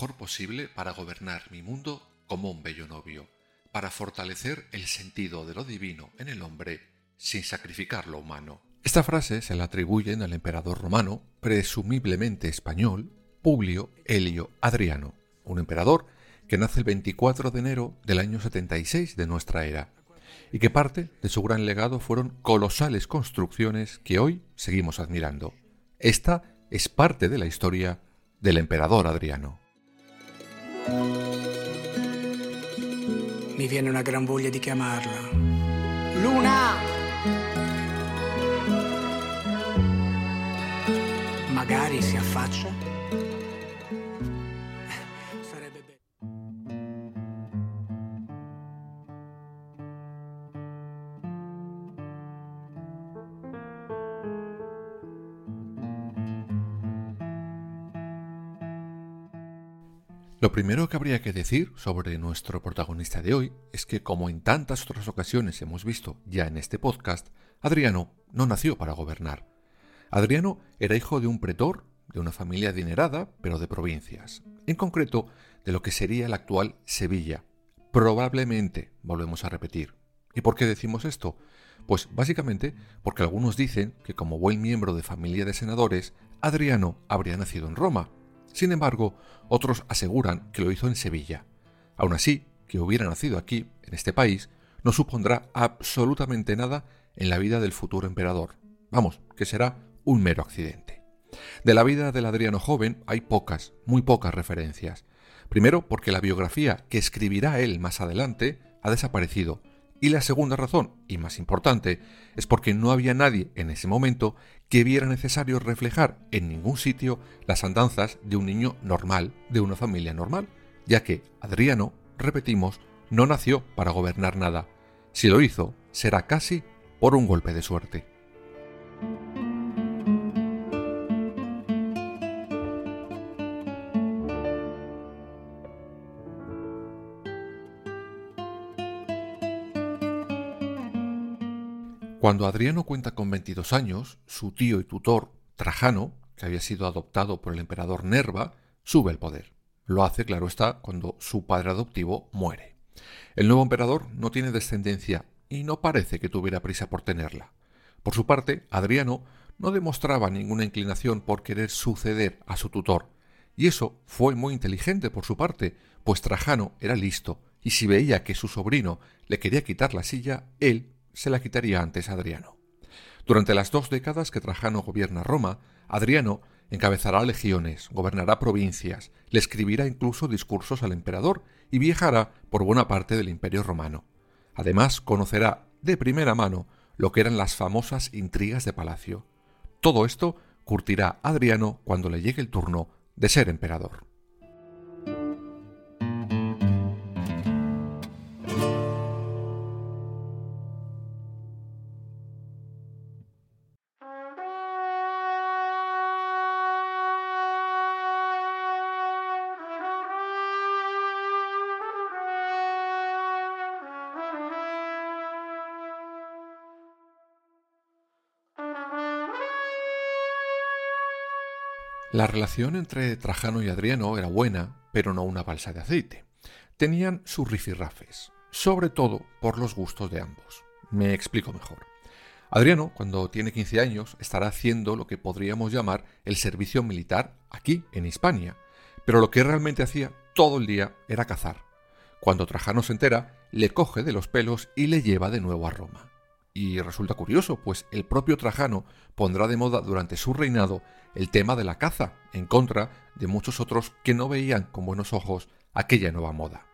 Mejor posible para gobernar mi mundo como un bello novio, para fortalecer el sentido de lo divino en el hombre sin sacrificar lo humano. Esta frase se la atribuyen al emperador romano, presumiblemente español, Publio Helio Adriano, un emperador que nace el 24 de enero del año 76 de nuestra era, y que parte de su gran legado fueron colosales construcciones que hoy seguimos admirando. Esta es parte de la historia del emperador Adriano. Mi viene una gran voglia di chiamarla. Luna! Magari si affaccia. Lo primero que habría que decir sobre nuestro protagonista de hoy es que, como en tantas otras ocasiones hemos visto ya en este podcast, Adriano no nació para gobernar. Adriano era hijo de un pretor, de una familia adinerada, pero de provincias, en concreto de lo que sería la actual Sevilla. Probablemente, volvemos a repetir. ¿Y por qué decimos esto? Pues básicamente porque algunos dicen que como buen miembro de familia de senadores, Adriano habría nacido en Roma, sin embargo, otros aseguran que lo hizo en Sevilla. Aún así, que hubiera nacido aquí, en este país, no supondrá absolutamente nada en la vida del futuro emperador. Vamos, que será un mero accidente. De la vida del Adriano joven hay pocas, muy pocas referencias. Primero porque la biografía que escribirá él más adelante ha desaparecido. Y la segunda razón, y más importante, es porque no había nadie en ese momento que viera necesario reflejar en ningún sitio las andanzas de un niño normal, de una familia normal, ya que Adriano, repetimos, no nació para gobernar nada. Si lo hizo, será casi por un golpe de suerte. Cuando Adriano cuenta con 22 años, su tío y tutor, Trajano, que había sido adoptado por el emperador Nerva, sube al poder. Lo hace, claro está, cuando su padre adoptivo muere. El nuevo emperador no tiene descendencia y no parece que tuviera prisa por tenerla. Por su parte, Adriano no demostraba ninguna inclinación por querer suceder a su tutor, y eso fue muy inteligente por su parte, pues Trajano era listo, y si veía que su sobrino le quería quitar la silla, él se la quitaría antes Adriano. Durante las dos décadas que Trajano gobierna Roma, Adriano encabezará legiones, gobernará provincias, le escribirá incluso discursos al emperador y viajará por buena parte del imperio romano. Además, conocerá de primera mano lo que eran las famosas intrigas de palacio. Todo esto curtirá a Adriano cuando le llegue el turno de ser emperador. La relación entre Trajano y Adriano era buena, pero no una balsa de aceite. Tenían sus rifirrafes, sobre todo por los gustos de ambos. Me explico mejor. Adriano, cuando tiene 15 años, estará haciendo lo que podríamos llamar el servicio militar aquí, en Hispania, pero lo que realmente hacía todo el día era cazar. Cuando Trajano se entera, le coge de los pelos y le lleva de nuevo a Roma. Y resulta curioso, pues el propio Trajano pondrá de moda durante su reinado el tema de la caza, en contra de muchos otros que no veían con buenos ojos aquella nueva moda.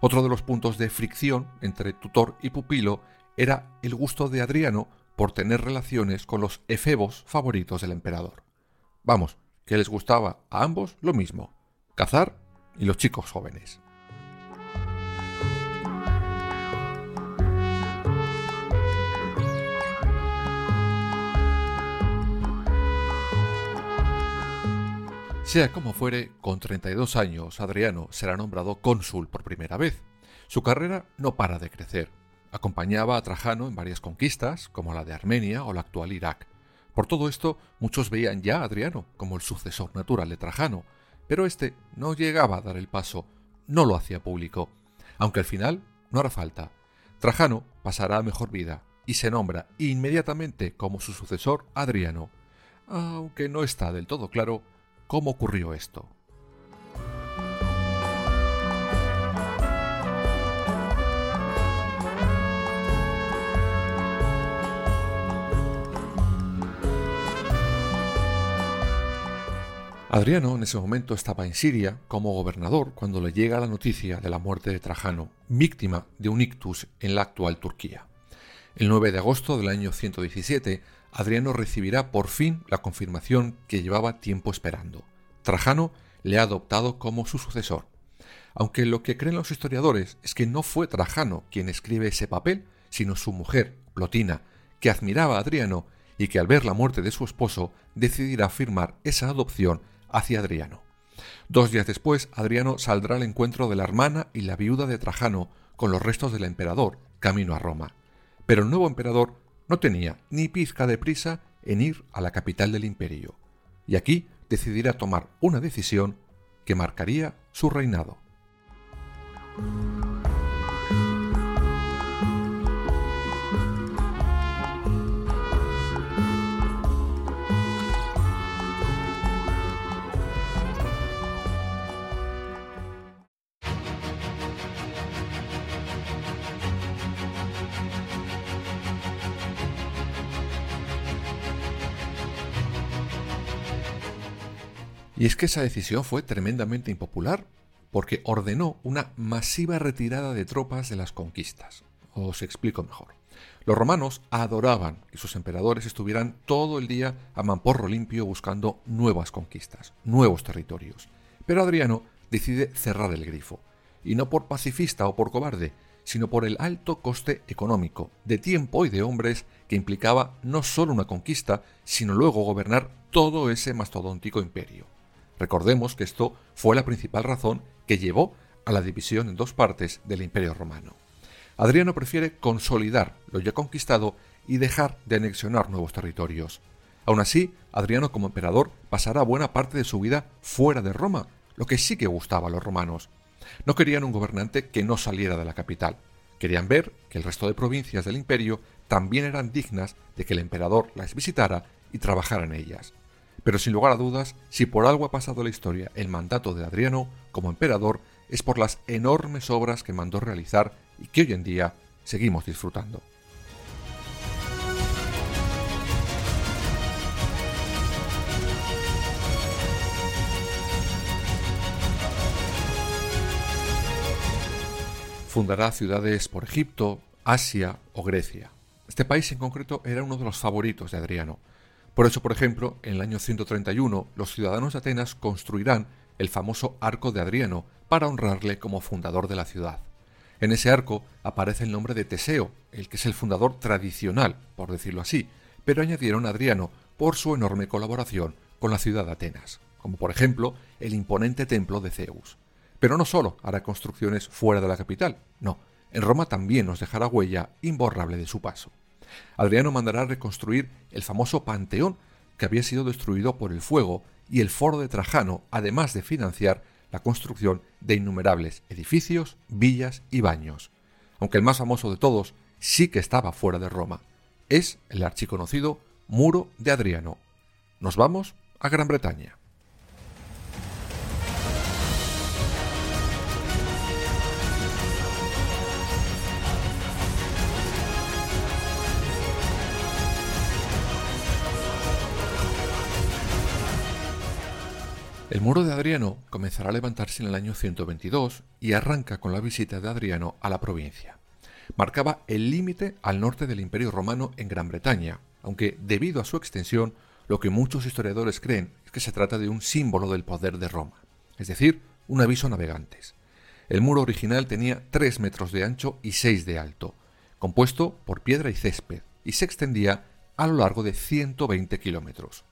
Otro de los puntos de fricción entre tutor y pupilo era el gusto de Adriano por tener relaciones con los efebos favoritos del emperador. Vamos, que les gustaba a ambos lo mismo, cazar y los chicos jóvenes. Sea como fuere, con 32 años Adriano será nombrado cónsul por primera vez. Su carrera no para de crecer. Acompañaba a Trajano en varias conquistas, como la de Armenia o la actual Irak. Por todo esto, muchos veían ya a Adriano como el sucesor natural de Trajano, pero este no llegaba a dar el paso, no lo hacía público, aunque al final no hará falta. Trajano pasará a mejor vida y se nombra inmediatamente como su sucesor Adriano, aunque no está del todo claro cómo ocurrió esto. Adriano en ese momento estaba en Siria como gobernador cuando le llega la noticia de la muerte de Trajano, víctima de un ictus en la actual Turquía. El 9 de agosto del año 117, Adriano recibirá por fin la confirmación que llevaba tiempo esperando. Trajano le ha adoptado como su sucesor. Aunque lo que creen los historiadores es que no fue Trajano quien escribe ese papel, sino su mujer, Plotina, que admiraba a Adriano y que al ver la muerte de su esposo decidirá firmar esa adopción hacia Adriano. Dos días después, Adriano saldrá al encuentro de la hermana y la viuda de Trajano con los restos del emperador, camino a Roma. Pero el nuevo emperador no tenía ni pizca de prisa en ir a la capital del imperio, y aquí decidirá tomar una decisión que marcaría su reinado. Y es que esa decisión fue tremendamente impopular, porque ordenó una masiva retirada de tropas de las conquistas. Os explico mejor. Los romanos adoraban que sus emperadores estuvieran todo el día a mamporro limpio buscando nuevas conquistas, nuevos territorios. Pero Adriano decide cerrar el grifo, y no por pacifista o por cobarde, sino por el alto coste económico, de tiempo y de hombres que implicaba no solo una conquista, sino luego gobernar todo ese mastodóntico imperio. Recordemos que esto fue la principal razón que llevó a la división en dos partes del Imperio romano. Adriano prefiere consolidar lo ya conquistado y dejar de anexionar nuevos territorios. Aún así, Adriano como emperador pasará buena parte de su vida fuera de Roma, lo que sí que gustaba a los romanos. No querían un gobernante que no saliera de la capital. Querían ver que el resto de provincias del imperio también eran dignas de que el emperador las visitara y trabajara en ellas. Pero sin lugar a dudas, si por algo ha pasado la historia el mandato de Adriano como emperador, es por las enormes obras que mandó realizar y que hoy en día seguimos disfrutando. Fundará ciudades por Egipto, Asia o Grecia. Este país en concreto era uno de los favoritos de Adriano, por eso, por ejemplo, en el año 131 los ciudadanos de Atenas construirán el famoso Arco de Adriano para honrarle como fundador de la ciudad. En ese arco aparece el nombre de Teseo, el que es el fundador tradicional, por decirlo así, pero añadieron a Adriano por su enorme colaboración con la ciudad de Atenas, como por ejemplo el imponente templo de Zeus. Pero no solo hará construcciones fuera de la capital, no, en Roma también nos dejará huella imborrable de su paso. Adriano mandará reconstruir el famoso Panteón que había sido destruido por el fuego y el foro de Trajano, además de financiar la construcción de innumerables edificios, villas y baños. Aunque el más famoso de todos sí que estaba fuera de Roma. Es el archiconocido Muro de Adriano. Nos vamos a Gran Bretaña. El muro de Adriano comenzará a levantarse en el año 122 y arranca con la visita de Adriano a la provincia. Marcaba el límite al norte del Imperio Romano en Gran Bretaña, aunque debido a su extensión, lo que muchos historiadores creen es que se trata de un símbolo del poder de Roma, es decir, un aviso a navegantes. El muro original tenía 3 metros de ancho y 6 de alto, compuesto por piedra y césped, y se extendía a lo largo de 120 kilómetros.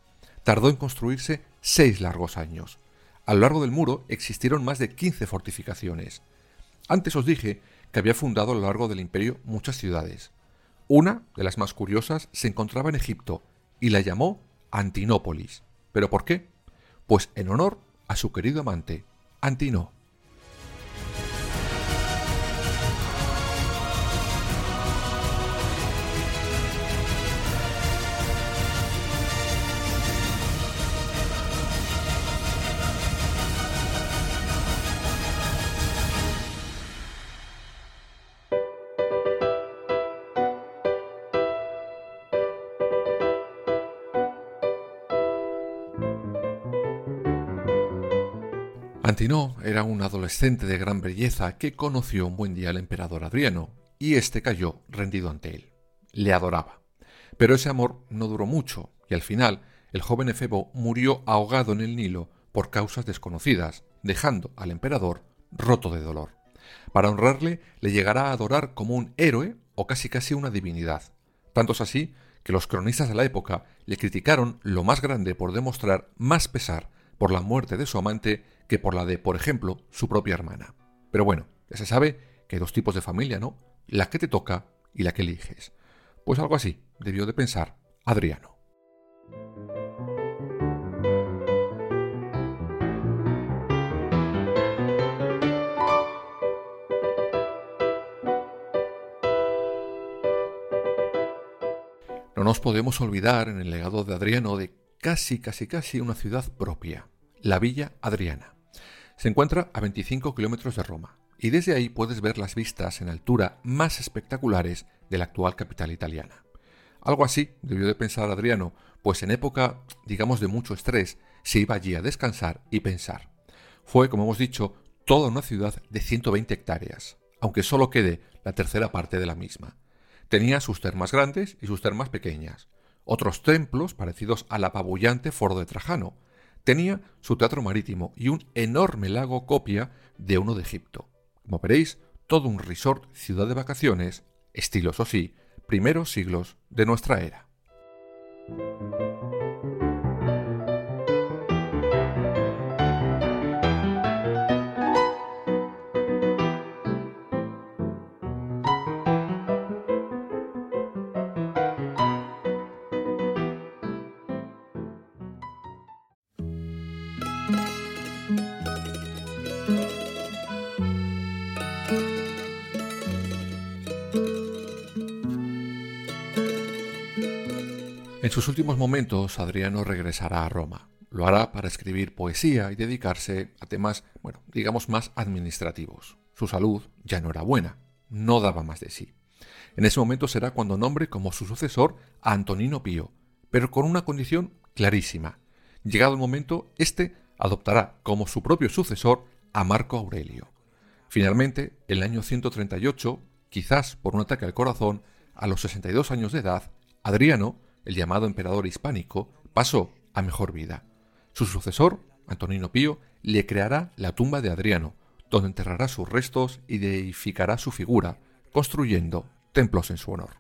Tardó en construirse seis largos años. A lo largo del muro existieron más de 15 fortificaciones. Antes os dije que había fundado a lo largo del imperio muchas ciudades. Una, de las más curiosas, se encontraba en Egipto y la llamó Antinópolis. ¿Pero por qué? Pues en honor a su querido amante, Antino. Antino era un adolescente de gran belleza que conoció un buen día al emperador Adriano, y éste cayó rendido ante él. Le adoraba. Pero ese amor no duró mucho, y al final el joven Efebo murió ahogado en el Nilo por causas desconocidas, dejando al emperador roto de dolor. Para honrarle, le llegará a adorar como un héroe o casi casi una divinidad. Tanto es así que los cronistas de la época le criticaron lo más grande por demostrar más pesar por la muerte de su amante que por la de, por ejemplo, su propia hermana. Pero bueno, ya se sabe que hay dos tipos de familia, ¿no? La que te toca y la que eliges. Pues algo así debió de pensar Adriano. No nos podemos olvidar en el legado de Adriano de casi, casi, casi una ciudad propia, la Villa Adriana. Se encuentra a 25 kilómetros de Roma y desde ahí puedes ver las vistas en altura más espectaculares de la actual capital italiana. Algo así debió de pensar Adriano, pues en época, digamos, de mucho estrés, se iba allí a descansar y pensar. Fue, como hemos dicho, toda una ciudad de 120 hectáreas, aunque solo quede la tercera parte de la misma. Tenía sus termas grandes y sus termas pequeñas, otros templos parecidos al apabullante foro de Trajano, tenía su teatro marítimo y un enorme lago copia de uno de Egipto. Como veréis, todo un resort ciudad de vacaciones, estilos o sí, primeros siglos de nuestra era. Sus últimos momentos, Adriano regresará a Roma. Lo hará para escribir poesía y dedicarse a temas, bueno, digamos más administrativos. Su salud ya no era buena, no daba más de sí. En ese momento será cuando nombre como su sucesor a Antonino Pío, pero con una condición clarísima. Llegado el momento, éste adoptará como su propio sucesor a Marco Aurelio. Finalmente, en el año 138, quizás por un ataque al corazón, a los 62 años de edad, Adriano el llamado emperador hispánico, pasó a mejor vida. Su sucesor, Antonino Pío, le creará la tumba de Adriano, donde enterrará sus restos y deificará su figura, construyendo templos en su honor.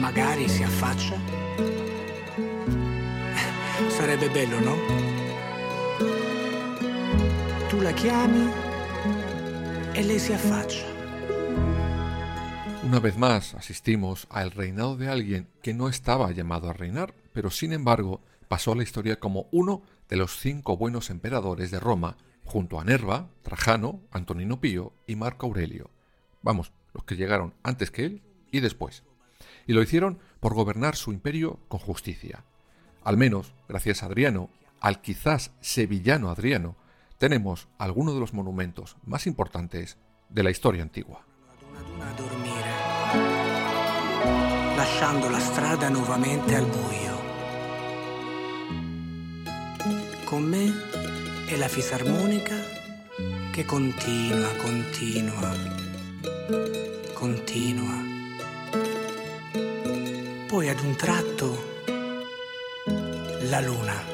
Magari si affaccia. Sarebbe bello, no? Tu la chiami e lei si affaccia. Una vez más asistimos al reinado de alguien que no estaba llamado a reinar, pero sin embargo pasó a la historia como uno de los cinco buenos emperadores de Roma, junto a Nerva, Trajano, Antonino Pío y Marco Aurelio. Vamos, los que llegaron antes que él y después. Y lo hicieron por gobernar su imperio con justicia. Al menos, gracias a Adriano, al quizás sevillano Adriano, tenemos algunos de los monumentos más importantes de la historia antigua. Lasciando la strada nuovamente al buio. Con me e la fisarmonica che continua, continua, continua. Poi ad un tratto la luna.